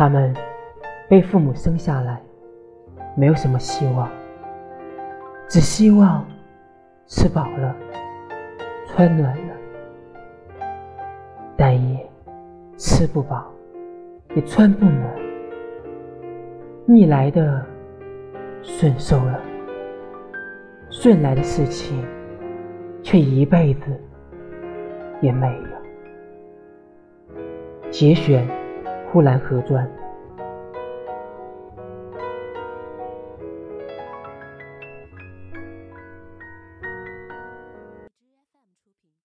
他们被父母生下来，没有什么希望，只希望吃饱了、穿暖了，但也吃不饱，也穿不暖，逆来的顺受了，顺来的事情却一辈子也没有。节选。《呼兰河传》